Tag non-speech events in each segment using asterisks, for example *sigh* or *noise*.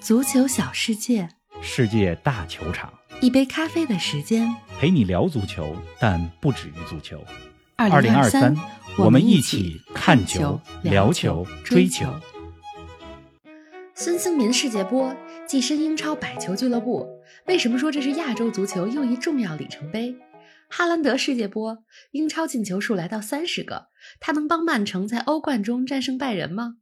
足球小世界，世界大球场，一杯咖啡的时间。陪你聊足球，但不止于足球。二零二三，我们们一起起看球球、、聊聊球、追球。孙兴民世界波跻身英超百球俱乐部。为什么说这是亚洲足球又一重要里程碑？哈兰德世界波，英超进球数来到三十个，他能帮曼城在欧冠中战胜拜仁吗？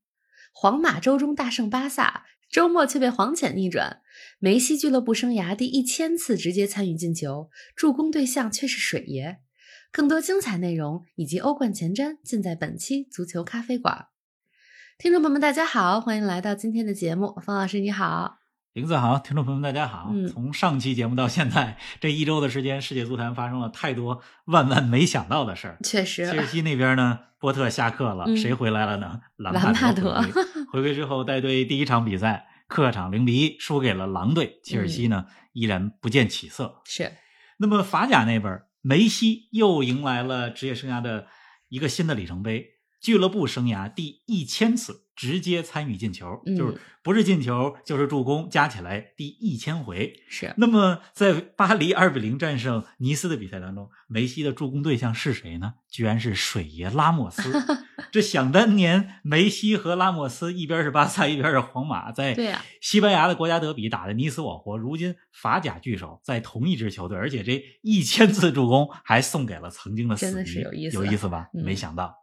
皇马周中大胜巴萨，周末却被黄潜逆转。梅西俱乐部生涯第一千次直接参与进球，助攻对象却是水爷。更多精彩内容以及欧冠前瞻，尽在本期足球咖啡馆。听众朋友们，大家好，欢迎来到今天的节目。方老师你好，林子豪，听众朋友们，大家好。嗯从上期节目到现在 *laughs* 这一周的时间，世界足坛发生了太多万万没想到的事儿。确实切尔西那边呢，波特下课了，嗯谁回来了呢？兰兰帕德德回归。回归之后，带队第一场比赛客场零比一输给了狼队，切尔西呢、依然不见起色。是那么法甲那边，梅西又迎来了职业生涯的一个新的里程碑，俱乐部生涯第一千次直接参与进球，嗯就是不是进球就是助攻，加起来第一千回。是，那么在巴黎二比零战胜尼斯的比赛当中，梅西的助攻对象是谁呢？居然是水爷拉莫斯。*laughs* 这想当年，梅西和拉莫斯一边是巴萨，一边是皇马，在西班牙的国家德比打得你死我活。如今法甲聚首在同一支球队，而且这一千次助攻还送给了曾经的死敌，有意思有意思吧？嗯没想到。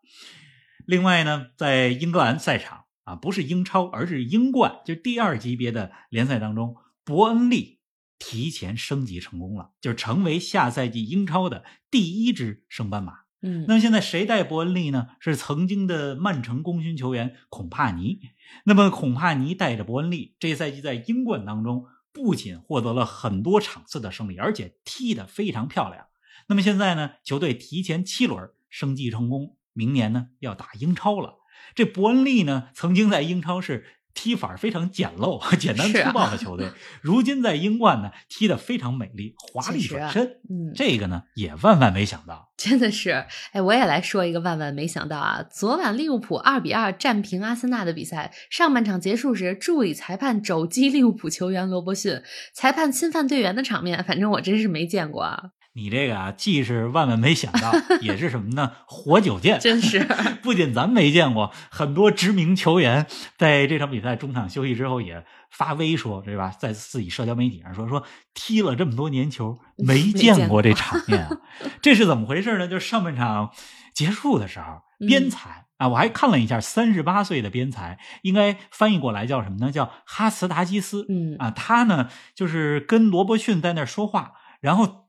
另外呢，在英格兰赛场啊，不是英超，而是英冠，就第二级别的联赛当中，伯恩利提前升级成功了，就成为下赛季英超的第一支升班马。嗯，那么现在谁带伯恩利呢？是曾经的曼城功勋球员孔帕尼。那么孔帕尼带着伯恩利，这赛季在英冠当中不仅获得了很多场次的胜利，而且踢得非常漂亮。那么现在呢，球队提前七轮升级成功，明年呢要打英超了。这伯恩利呢，曾经在英超是踢法非常简陋、*laughs* 简单粗暴的球队，*laughs* 如今在英冠呢踢得非常美丽、华丽转身。嗯，这个呢也万万没想到。真的是，哎，我也来说一个万万没想到啊！昨晚利物浦二比二战平阿森纳的比赛，上半场结束时，助理裁判肘击利物浦球员罗伯逊，裁判侵犯队员的场面，反正我真是没见过啊！你这个啊，既是万万没想到，*laughs* 也是什么呢？活久见，真是不仅咱没见过，很多知名球员在这场比赛中场休息之后也发威说，对吧？在自己社交媒体上说说踢了这么多年球，没见过这场面啊，*laughs* 这是怎么回事呢？就是上半场结束的时候，嗯边裁。啊，我还看了一下，三十八岁的边裁应该翻译过来叫什么呢？叫哈茨达基斯。嗯啊，他呢就是跟罗伯逊在那说话，然后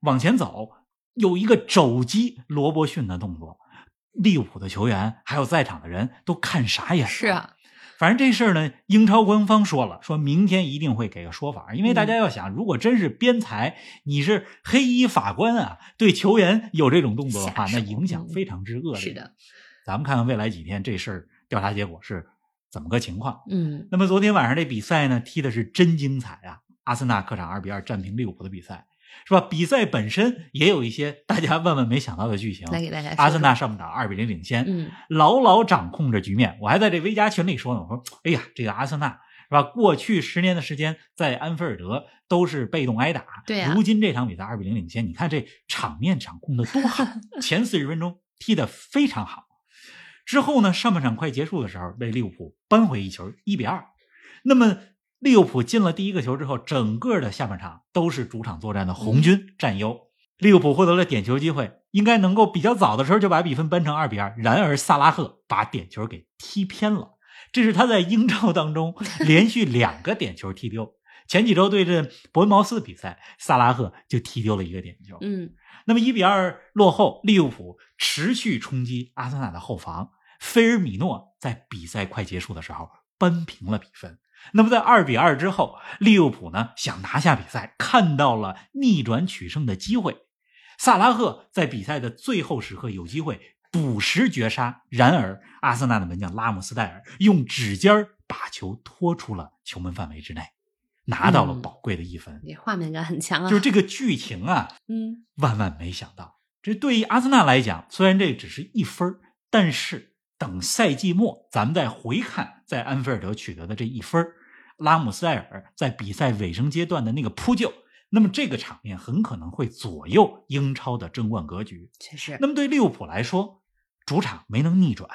往前走，有一个肘击罗伯逊的动作。利物浦的球员还有在场的人都看傻眼了。是啊，反正这事儿呢，英超官方说了，说明天一定会给个说法。因为大家要想，如果真是边裁，你是黑衣法官啊，对球员有这种动作的话，那影响非常之恶劣。是的，咱们看看未来几天这事儿调查结果是怎么个情况。嗯那么昨天晚上这比赛呢，踢的是真精彩啊！阿森纳客场二比二战平利物浦的比赛，是吧？比赛本身也有一些大家万万没想到的剧情。来给大家说阿森纳上半场二比零领先，嗯牢牢掌控着局面。我还在这微加群里说呢，我说：“哎呀，这个阿森纳是吧？过去十年的时间在安菲尔德都是被动挨打，对啊如今这场比赛二比零领先，你看这场面掌控的多好，*laughs* 前四十分钟踢得非常好。之后呢，上半场快结束的时候，被利物浦扳回一球，一比二。那么利物浦进了第一个球之后，整个的下半场都是主场作战的红军占优。利物浦获得了点球机会，应该能够比较早的时候就把比分扳成二比二。然而萨拉赫把点球给踢偏了，这是他在英超当中 *laughs* 连续两个点球踢丢。前几周对阵伯恩茅斯的比赛，萨拉赫就踢丢了一个点球。嗯那么一比二落后，利物浦持续冲击阿森纳的后防，菲尔米诺在比赛快结束的时候扳平了比分。那么在二比二之后，利物浦呢想拿下比赛，看到了逆转取胜的机会。萨拉赫在比赛的最后时刻有机会补时绝杀，然而阿森纳的门将拉姆斯戴尔用指尖儿把球拖出了球门范围之内，拿到了嗯宝贵的一分。这画面感很强啊，就是这个剧情啊，嗯万万没想到，这对于阿森纳来讲，虽然这只是一分但是等赛季末咱们再回看在安菲尔德取得的这一分儿拉姆塞尔在比赛尾声阶段的那个扑救，那么这个场面很可能会左右英超的争冠格局。确实，那么对利物浦来说，主场没能逆转，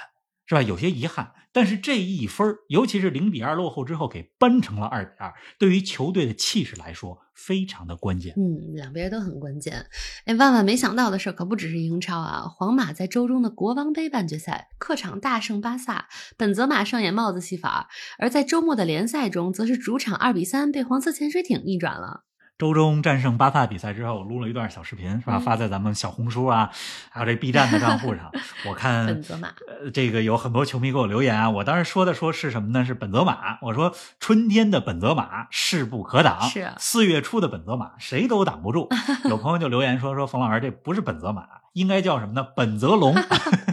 是吧？有些遗憾。但是这一分，尤其是零比二落后之后给扳成了二比二，对于球队的气势来说非常的关键。嗯，两边都很关键。哎，万万没想到的事可不只是英超啊！皇马在周中的国王杯半决赛客场大胜巴萨，本泽马上演帽子戏法；而在周末的联赛中，则是主场二比三被黄色潜水艇逆转了。周中战胜巴萨比赛之后，录了一段小视频，是吧？发在咱们小红书啊，还有这 B 站的账户上。*laughs* 我看本泽马，呃，这个有很多球迷给我留言啊。我当时说的说是什么呢？是本泽马。我说春天的本泽马势不可挡，是啊四月初的本泽马谁都挡不住。*laughs* 有朋友就留言说说冯老师这不是本泽马，应该叫什么呢？本泽龙。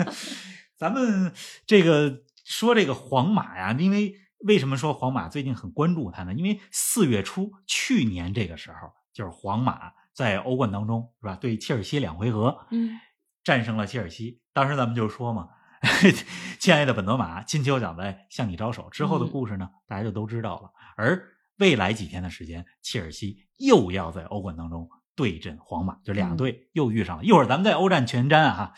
*laughs* 咱们这个说这个皇马呀，因为。为什么说皇马最近很关注他呢？因为四月初去年这个时候，就是皇马在欧冠当中是吧？对切尔西两回合，嗯，战胜了切尔西。当时咱们就说嘛，*laughs* 亲爱的本泽马，金球奖在向你招手。之后的故事呢，大家就都知道了。而未来几天的时间，切尔西又要在欧冠当中对阵皇马，就两队又遇上了。一会儿咱们在欧战全瞻啊。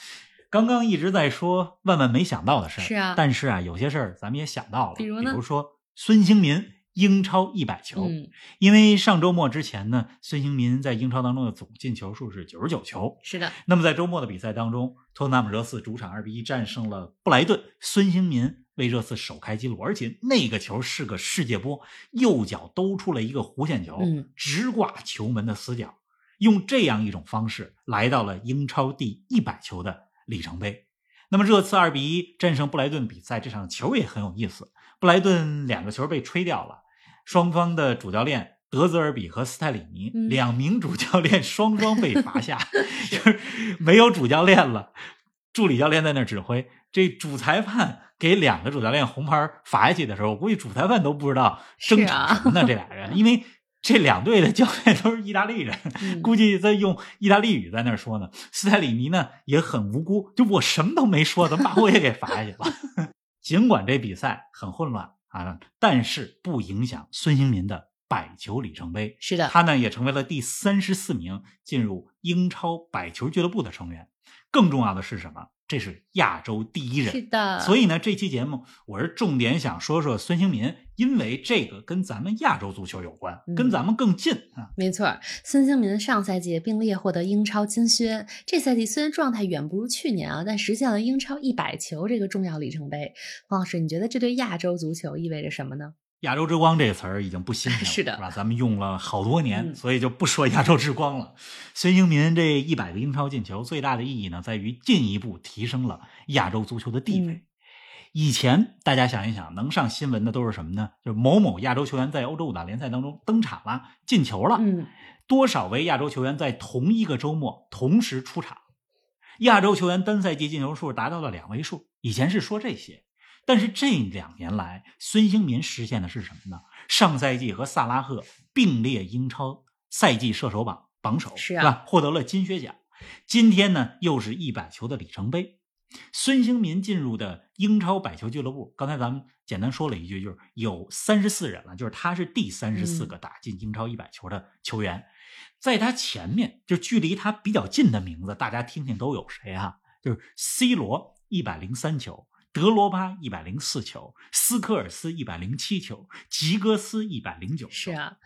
刚刚一直在说万万没想到的事儿，是啊，但是啊，有些事儿咱们也想到了，比如呢，比如说孙兴民英超一百球，嗯，因为上周末之前呢，孙兴民在英超当中的总进球数是九十九球，是的。那么在周末的比赛当中，托特纳姆热刺主场二比一战胜了布莱顿，孙兴民为热刺首开纪录，而且那个球是个世界波，右脚兜出了一个弧线球，嗯，直挂球门的死角，用这样一种方式来到了英超第一百球的里程碑。那么热刺二比一战胜布莱顿比赛，这场球也很有意思。布莱顿两个球被吹掉了，双方的主教练德泽尔比和斯泰里尼、嗯、两名主教练双双被罚下 *laughs* *laughs* 就是没有主教练了，助理教练在那指挥。这主裁判给两个主教练红牌罚下去的时候，我估计主裁判都不知道争吵什么呢。这俩人，因为。这两队的教练都是意大利人，嗯、估计在用意大利语在那说呢。斯泰里尼呢也很无辜，就我什么都没说，怎么把我也给罚下去了？*laughs* 尽管这比赛很混乱啊，但是不影响孙兴民的百球里程碑。是的，他呢也成为了第三十四名进入英超百球俱乐部的成员。更重要的是什么？这是亚洲第一人，是的。所以呢，这期节目我是重点想说说孙兴民，因为这个跟咱们亚洲足球有关，嗯、跟咱们更近啊。没错，孙兴民上赛季并列获得英超金靴，这赛季虽然状态远不如去年啊，但实现了英超一百球这个重要里程碑。王老师，你觉得这对亚洲足球意味着什么呢？亚洲之光这个词儿已经不新鲜了，*laughs* 是的，是吧？咱们用了好多年，嗯、所以就不说亚洲之光了。孙兴民这一百个英超进球最大的意义呢，在于进一步提升了亚洲足球的地位。嗯、以前大家想一想，能上新闻的都是什么呢？就是某某亚洲球员在欧洲五大联赛当中登场了，进球了。嗯，多少位亚洲球员在同一个周末同时出场？亚洲球员单赛季进球数达到了两位数。以前是说这些。但是这两年来，孙兴民实现的是什么呢？上赛季和萨拉赫并列英超赛季射手榜榜首，是啊，吧？获得了金靴奖。今天呢，又是一百球的里程碑。孙兴民进入的英超百球俱乐部，刚才咱们简单说了一句，就是有三十四人了，就是他是第三十四个打进英超一百球的球员。在他前面，就距离他比较近的名字，大家听听都有谁啊？就是 C 罗一百零三球。德罗巴一百零四球，斯科尔斯一百零七球，吉格斯一百零九球。是啊，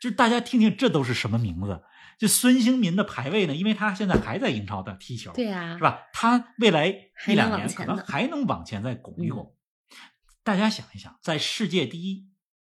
就是大家听听，这都是什么名字？就孙兴民的排位呢？因为他现在还在英超的踢球，对呀、啊，是吧？他未来一两年可能还能往前再拱一拱。嗯、大家想一想，在世界第一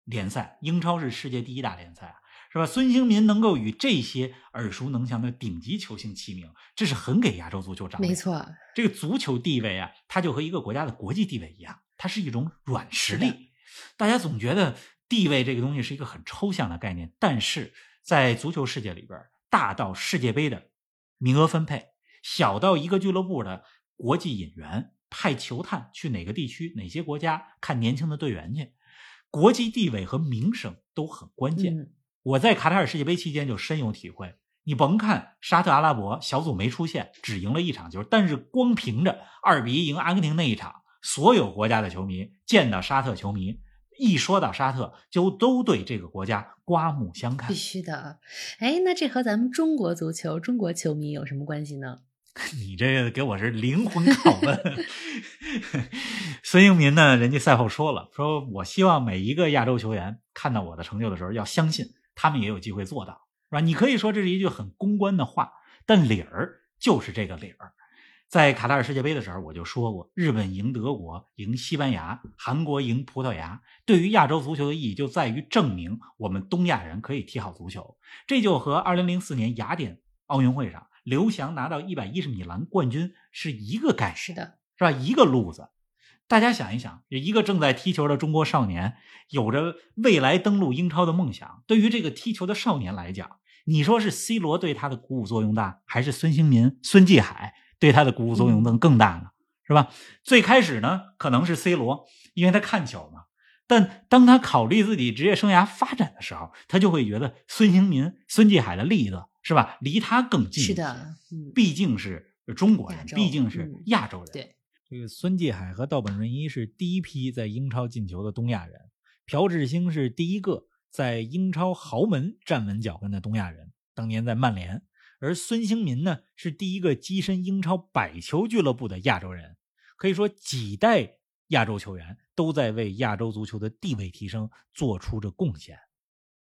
联赛，英超是世界第一大联赛啊。是吧？孙兴民能够与这些耳熟能详的顶级球星齐名，这是很给亚洲足球长。没错，这个足球地位啊，它就和一个国家的国际地位一样，它是一种软实力。大家总觉得地位这个东西是一个很抽象的概念，但是在足球世界里边，大到世界杯的名额分配，小到一个俱乐部的国际引援，派球探去哪个地区、哪些国家看年轻的队员去，国际地位和名声都很关键。嗯我在卡塔尔世界杯期间就深有体会。你甭看沙特阿拉伯小组没出现，只赢了一场球，但是光凭着二比一赢阿根廷那一场，所有国家的球迷见到沙特球迷一说到沙特，就都对这个国家刮目相看必。须的。哎，那这和咱们中国足球、中国球迷有什么关系呢？*laughs* 你这个给我是灵魂拷问。*laughs* 孙兴民呢，人家赛后说了，说我希望每一个亚洲球员看到我的成就的时候，要相信他们也有机会做到，是吧？你可以说这是一句很公关的话，但理儿就是这个理儿。在卡塔尔世界杯的时候，我就说过，日本赢德国、赢西班牙、韩国赢葡萄牙，对于亚洲足球的意义就在于证明我们东亚人可以踢好足球。这就和2004年雅典奥运会上刘翔拿到110米栏冠军是一个概念。是的，是吧？一个路子。大家想一想，一个正在踢球的中国少年，有着未来登陆英超的梦想。对于这个踢球的少年来讲，你说是 C 罗对他的鼓舞作用大，还是孙兴民、孙继海对他的鼓舞作用更更大呢？是吧？最开始呢，可能是 C 罗，因为他看球嘛。但当他考虑自己职业生涯发展的时候，他就会觉得孙兴民、孙继海的例子是吧，离他更近。是的，嗯，毕竟是中国人毕竟是嗯亚洲人。对，这个孙继海和道本润一是第一批在英超进球的东亚人，朴智星是第一个在英超豪门站稳脚跟的东亚人，当年在曼联。而孙兴民呢，是第一个跻身英超百球俱乐部的亚洲人。可以说，几代亚洲球员都在为亚洲足球的地位提升做出着贡献。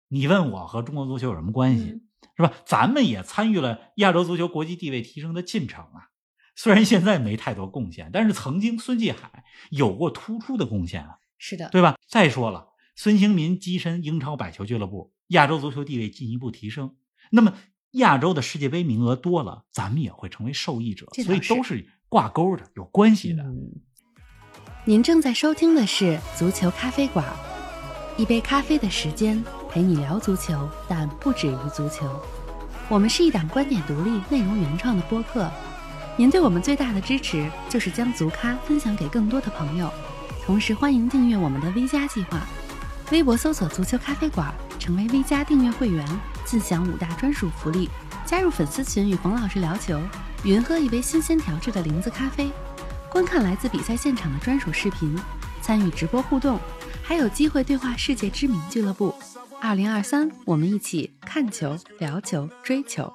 你问我和中国足球有什么关系？嗯是吧？咱们也参与了亚洲足球国际地位提升的进程啊。虽然现在没太多贡献，但是曾经孙继海有过突出的贡献啊，是的，对吧？再说了，孙兴民跻身英超百球俱乐部，亚洲足球地位进一步提升，那么亚洲的世界杯名额多了，咱们也会成为受益者，所以都是挂钩的，有关系的。嗯。您正在收听的是《足球咖啡馆》，一杯咖啡的时间陪你聊足球，但不止于足球。我们是一档观点独立、内容原创的播客。您对我们最大的支持就是将足咖分享给更多的朋友，同时欢迎订阅我们的 V 加计划。微博搜索“足球咖啡馆”，成为 V 加订阅会员，尽享五大专属福利：加入粉丝群与冯老师聊球，云喝一杯新鲜调制的零子咖啡，观看来自比赛现场的专属视频，参与直播互动，还有机会对话世界知名俱乐部。二零二三，我们一起看球、聊球、追球。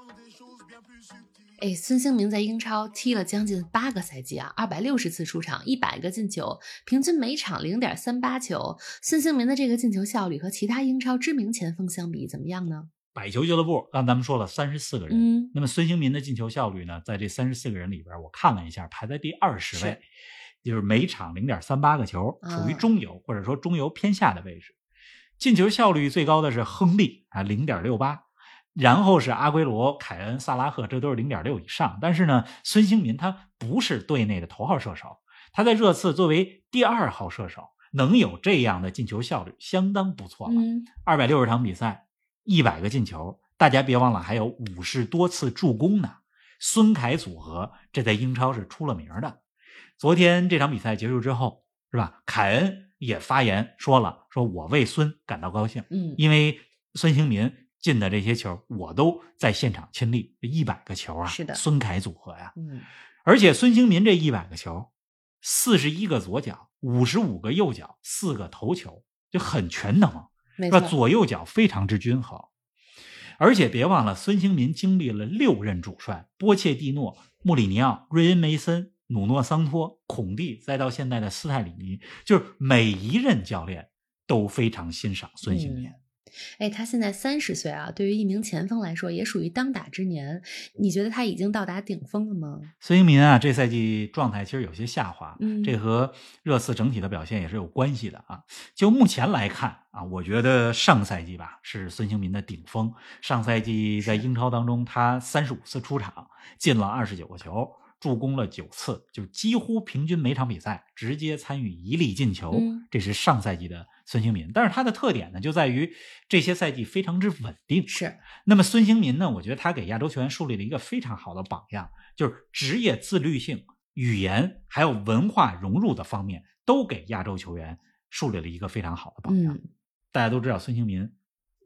哎，孙兴民在英超踢了将近八个赛季啊，二百六十次出场，一百个进球，平均每场零点三八球。孙兴民的这个进球效率和其他英超知名前锋相比怎么样呢？百球俱乐部，刚咱们说了三十四个人，嗯，那么孙兴民的进球效率呢，在这三十四个人里边，我看了一下，排在第二十位，就是每场零点三八个球，属于啊中游、或者说中游偏下的位置。进球效率最高的是亨利啊，零点六八，然后是阿圭罗、凯恩、萨拉赫，这都是零点六以上。但是呢，孙兴民他不是队内的头号射手，他在热刺作为第二号射手，能有这样的进球效率，相当不错了。嗯，二百六十场比赛，一百个进球，大家别忘了还有五十多次助攻呢。孙凯组合这在英超是出了名的。昨天这场比赛结束之后，是吧？凯恩也发言说了，说我为孙感到高兴，嗯，因为孙兴民进的这些球，我都在现场亲历，一百个球啊，是的孙凯组合呀、嗯，而且孙兴民这一百个球，四十一个左脚，五十五个右脚，四个头球，就很全能。是吧？左右脚非常之均衡，而且别忘了，孙兴民经历了六任主帅：波切蒂诺、穆里尼奥、瑞恩梅森、努诺桑托、孔蒂，再到现在的斯泰里尼，就是每一任教练都非常欣赏孙兴民。哎，他现在三十岁啊，对于一名前锋来说也属于当打之年。你觉得他已经到达顶峰了吗？孙兴民啊，这赛季状态其实有些下滑，嗯这和热刺整体的表现也是有关系的啊。就目前来看啊，我觉得上赛季吧是孙兴民的顶峰。上赛季在英超当中，他三十五次出场，进了二十九个球，助攻了九次，就几乎平均每场比赛直接参与一粒进球。嗯这是上赛季的孙兴民，但是他的特点呢，就在于这些赛季非常之稳定。是，那么孙兴民呢？我觉得他给亚洲球员树立了一个非常好的榜样，就是职业自律性、语言还有文化融入的方面，都给亚洲球员树立了一个非常好的榜样。嗯，大家都知道，孙兴民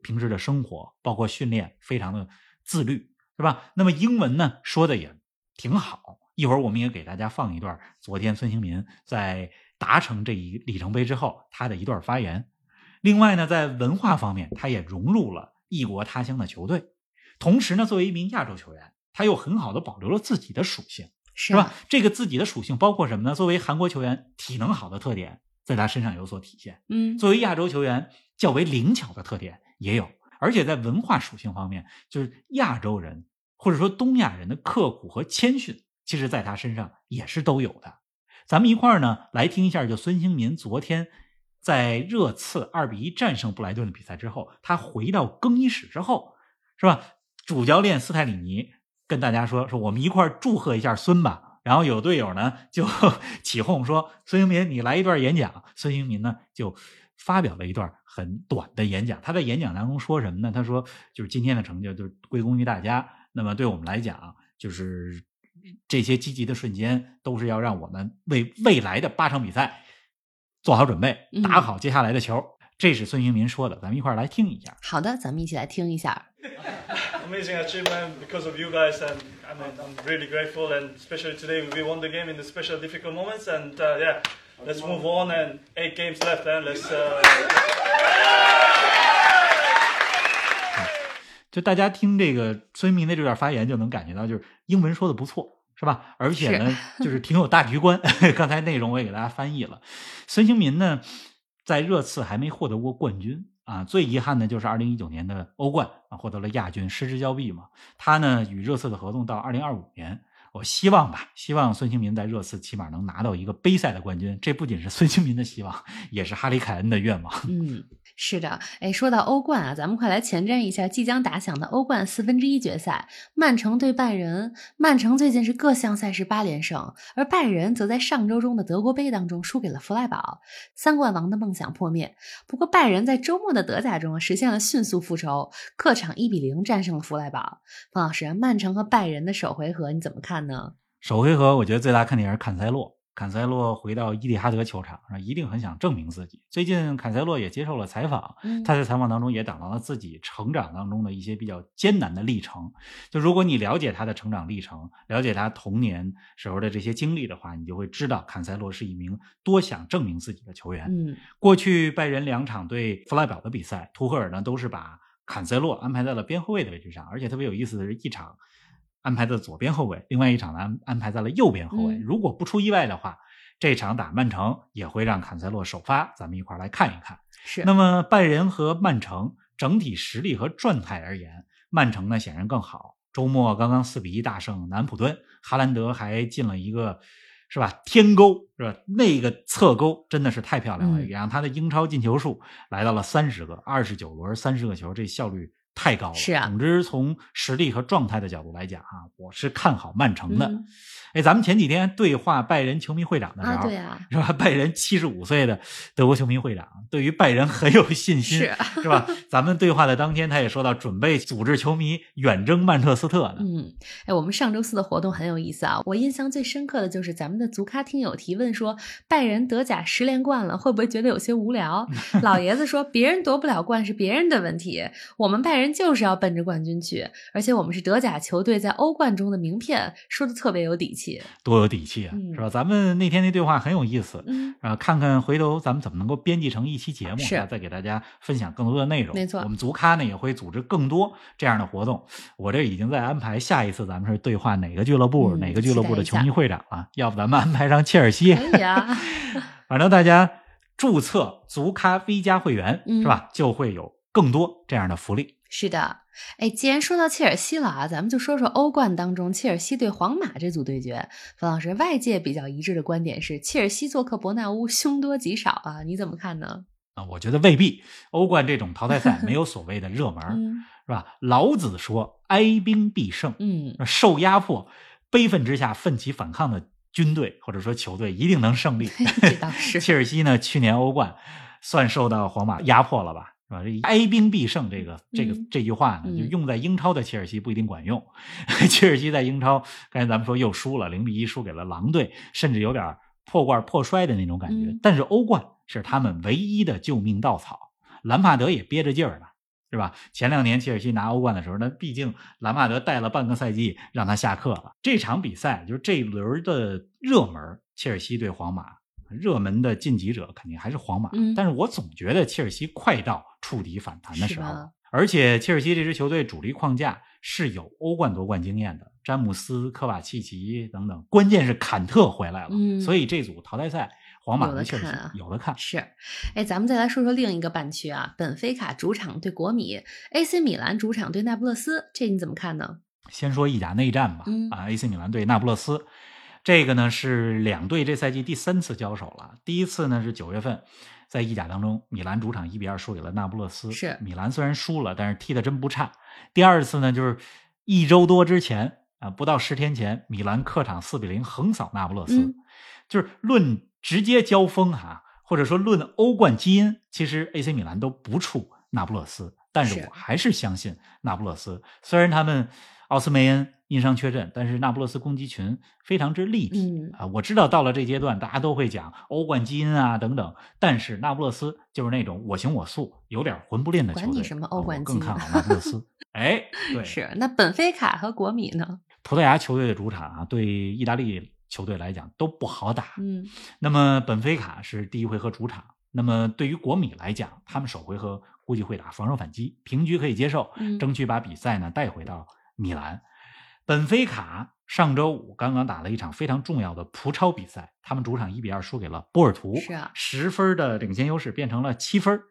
平时的生活包括训练非常的自律，是吧？那么英文呢说的也挺好。一会儿我们也给大家放一段昨天孙兴民在达成这一里程碑之后他的一段发言。另外呢，在文化方面，他也融入了异国他乡的球队。同时呢，作为一名亚洲球员，他又很好的保留了自己的属性，是是吧？？这个自己的属性包括什么呢？作为韩国球员，体能好的特点在他身上有所体现；嗯，作为亚洲球员，较为灵巧的特点也有。而且在文化属性方面，就是亚洲人或者说东亚人的刻苦和谦逊，其实在他身上也是都有的。咱们一块儿呢来听一下，就孙兴民昨天在热刺二比一战胜布莱顿的比赛之后，他回到更衣室之后，是吧？主教练斯泰里尼跟大家说：“说我们一块儿祝贺一下孙吧。”然后有队友呢就 *laughs* 起哄说：“孙兴民，你来一段演讲。”孙兴民呢就发表了一段很短的演讲。他在演讲当中说什么呢？他说：“就是今天的成就就是归功于大家。那么对我们来讲，就是这些积极的瞬间，都是要让我们为未来的八场比赛做好准备，嗯打好接下来的球。这是孙兴民说的，咱们一块儿来听一下。好的，咱们一起来听一下。amazing achievement because of you guys, and I mean, I'm really grateful. And especially today, we won the game in the special difficult moments. And uh, yeah, let's move on. And eight games left, and let's. Uh, 就大家听这个孙兴民的这段发言，就能感觉到，就是英文说的不错，是吧？而且呢，*laughs* 就是挺有大局观。刚才内容我也给大家翻译了。孙兴民呢，在热刺还没获得过冠军啊，最遗憾的就是二零一九年的欧冠啊，获得了亚军，失之交臂嘛。他呢与热刺的合同到二零二五年。我希望吧，希望孙兴民在热刺起码能拿到一个杯赛的冠军。这不仅是孙兴民的希望，也是哈里凯恩的愿望。嗯，是的，哎，说到欧冠啊，咱们快来前瞻一下即将打响的欧冠四分之一决赛，曼城对拜仁。曼城最近是各项赛事八连胜，而拜仁则在上周中的德国杯当中输给了弗赖堡，三冠王的梦想破灭。不过拜仁在周末的德甲中实现了迅速复仇，客场一比零战胜了弗赖堡。冯老师，曼城和拜仁的首回合你怎么看呢？首回合，我觉得最大看点是坎塞洛。坎塞洛回到伊蒂哈德球场上，一定很想证明自己。最近，坎塞洛也接受了采访，嗯他在采访当中也讲到了自己成长当中的一些比较艰难的历程。就如果你了解他的成长历程，了解他童年时候的这些经历的话，你就会知道坎塞洛是一名多想证明自己的球员。嗯过去拜仁两场对弗莱堡的比赛，图赫尔呢都是把坎塞洛安排在了边后卫的位置上，而且特别有意思的是，一场安排在左边后卫，另外一场呢安安排在了右边后卫。嗯如果不出意外的话，这场打曼城也会让坎塞洛首发，咱们一块儿来看一看。是那么拜仁和曼城整体实力和状态而言，曼城呢显然更好。周末刚刚四比一大胜南普敦，哈兰德还进了一个是吧天勾是吧？那个侧勾真的是太漂亮了，嗯也让他的英超进球数来到了三十个，二十九轮三十个球，这效率太高了。是啊总之从实力和状态的角度来讲啊，我是看好曼城的。嗯哎，咱们前几天对话拜仁球迷会长的时候，啊，对啊，是吧？*laughs* 拜仁七十五岁的德国球迷会长对于拜仁很有信心，是是吧？咱们对话的当天，他也说到准备组织球迷远征曼彻斯特呢。嗯，哎，我们上周四的活动很有意思啊！我印象最深刻的就是咱们的足咖听友提问说，拜仁德甲十连冠了，会不会觉得有些无聊？*laughs* 老爷子说，别人夺不了冠是别人的问题，我们拜仁就是要奔着冠军去，而且我们是德甲球队在欧冠中的名片，说的特别有底气。多有底气啊，嗯是吧？咱们那天那对话很有意思。嗯，啊，看看回头咱们怎么能够编辑成一期节目，再给大家分享更多的内容。没错我们足咖呢也会组织更多这样的活动。我这已经在安排下一次咱们是对话哪个俱乐部、嗯哪个俱乐部的球迷会长了。要不咱们安排上切尔西？可以啊，*laughs* 反正大家注册足咖 V 加会员、嗯是吧，就会有更多这样的福利。是的，哎，既然说到切尔西了啊，咱们就说说欧冠当中切尔西对皇马这组对决。冯老师，外界比较一致的观点是，切尔西做客伯纳乌凶多吉少啊，你怎么看呢？啊，我觉得未必。欧冠这种淘汰赛没有所谓的热门，*laughs* 嗯是吧？老子说“哀兵必胜”，嗯，受压迫、悲愤之下奋起反抗的军队或者说球队一定能胜利。*laughs* 这倒是切尔西呢，去年欧冠算受到皇马压迫了吧？是吧？这哀兵必胜这个这个嗯这句话呢，嗯就用在英超的切尔西不一定管用。*laughs* 切尔西在英超，刚才咱们说又输了，零比一输给了狼队，甚至有点破罐破摔的那种感觉。嗯但是欧冠是他们唯一的救命稻草，兰帕德也憋着劲儿呢。是吧？前两年切尔西拿欧冠的时候，那毕竟兰帕德带了半个赛季，让他下课了。这场比赛就是这一轮的热门，切尔西对皇马，热门的晋级者肯定还是皇马，嗯但是我总觉得切尔西快到触底反弹的时候了。而且切尔西这支球队主力框架是有欧冠夺冠经验的，詹姆斯、科瓦契奇等等，关键是坎特回来了，嗯所以这组淘汰赛，皇马和切尔西看啊有的看。是，哎，咱们再来说说另一个半区啊，本菲卡主场对国米，AC 米兰主场对那不勒斯，这你怎么看呢？先说意甲内战吧，嗯啊，AC 米兰对那不勒斯，这个呢是两队这赛季第三次交手了。第一次呢是九月份，在意甲当中，米兰主场一比二输给了那不勒斯。是米兰虽然输了，但是踢的真不差。第二次呢就是一周多之前啊，不到十天前，米兰客场四比零横扫那不勒斯。嗯就是论直接交锋哈、或者说论欧冠基因，其实 AC 米兰都不怵那不勒斯，但是是我还是相信那不勒斯。虽然他们奥斯梅恩因伤缺阵，但是那不勒斯攻击群非常之立体、嗯啊。我知道到了这阶段，大家都会讲欧冠基因啊等等，但是那不勒斯就是那种我行我素、有点魂不吝的球队。管你什么欧冠啊我更看好那不勒斯。*laughs* 哎，对，是，那本菲卡和国米呢？葡萄牙球队的主场啊，对意大利球队来讲都不好打。嗯，那么本菲卡是第一回合主场，那么对于国米来讲，他们首回合估计会打防守反击，平局可以接受，嗯争取把比赛呢带回到米兰。本菲卡上周五刚刚打了一场非常重要的葡超比赛，他们主场一比二输给了波尔图，是啊十分的领先优势变成了七分。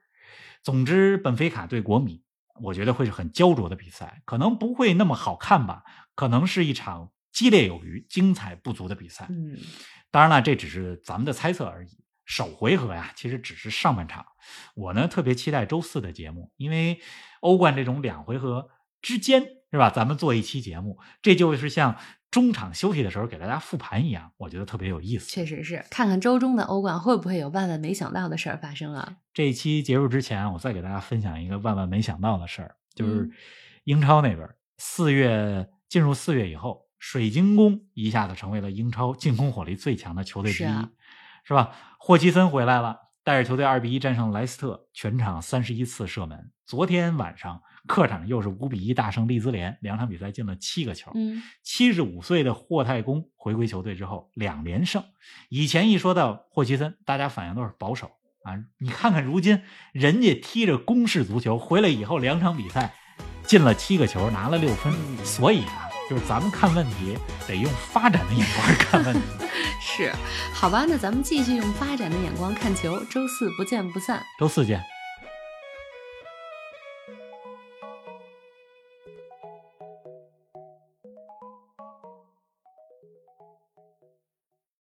总之，本菲卡对国米，我觉得会是很焦灼的比赛，可能不会那么好看吧，可能是一场激烈有余、精彩不足的比赛。嗯，当然了，这只是咱们的猜测而已。首回合呀，其实只是上半场。我呢特别期待周四的节目，因为欧冠这种两回合之间是吧？咱们做一期节目，这就是像中场休息的时候给大家复盘一样，我觉得特别有意思。确实是，看看周中的欧冠会不会有万万没想到的事儿发生啊？这一期结束之前，我再给大家分享一个万万没想到的事儿，就是嗯英超那边四月进入四月以后，水晶宫一下子成为了英超进攻火力最强的球队之一，啊是吧？霍奇森回来了，带着球队二比一战胜莱斯特，全场三十一次射门。昨天晚上客场又是五比一大胜利兹联，两场比赛进了七个球。嗯，七十五岁的霍太公回归球队之后两连胜。以前一说到霍奇森，大家反应都是保守啊。你看看如今人家踢着攻势足球，回来以后两场比赛进了七个球，拿了六分。所以啊，就是咱们看问题得用发展的眼光看问题。*laughs* 是，好吧，那咱们继续用发展的眼光看球，周四不见不散。周四见。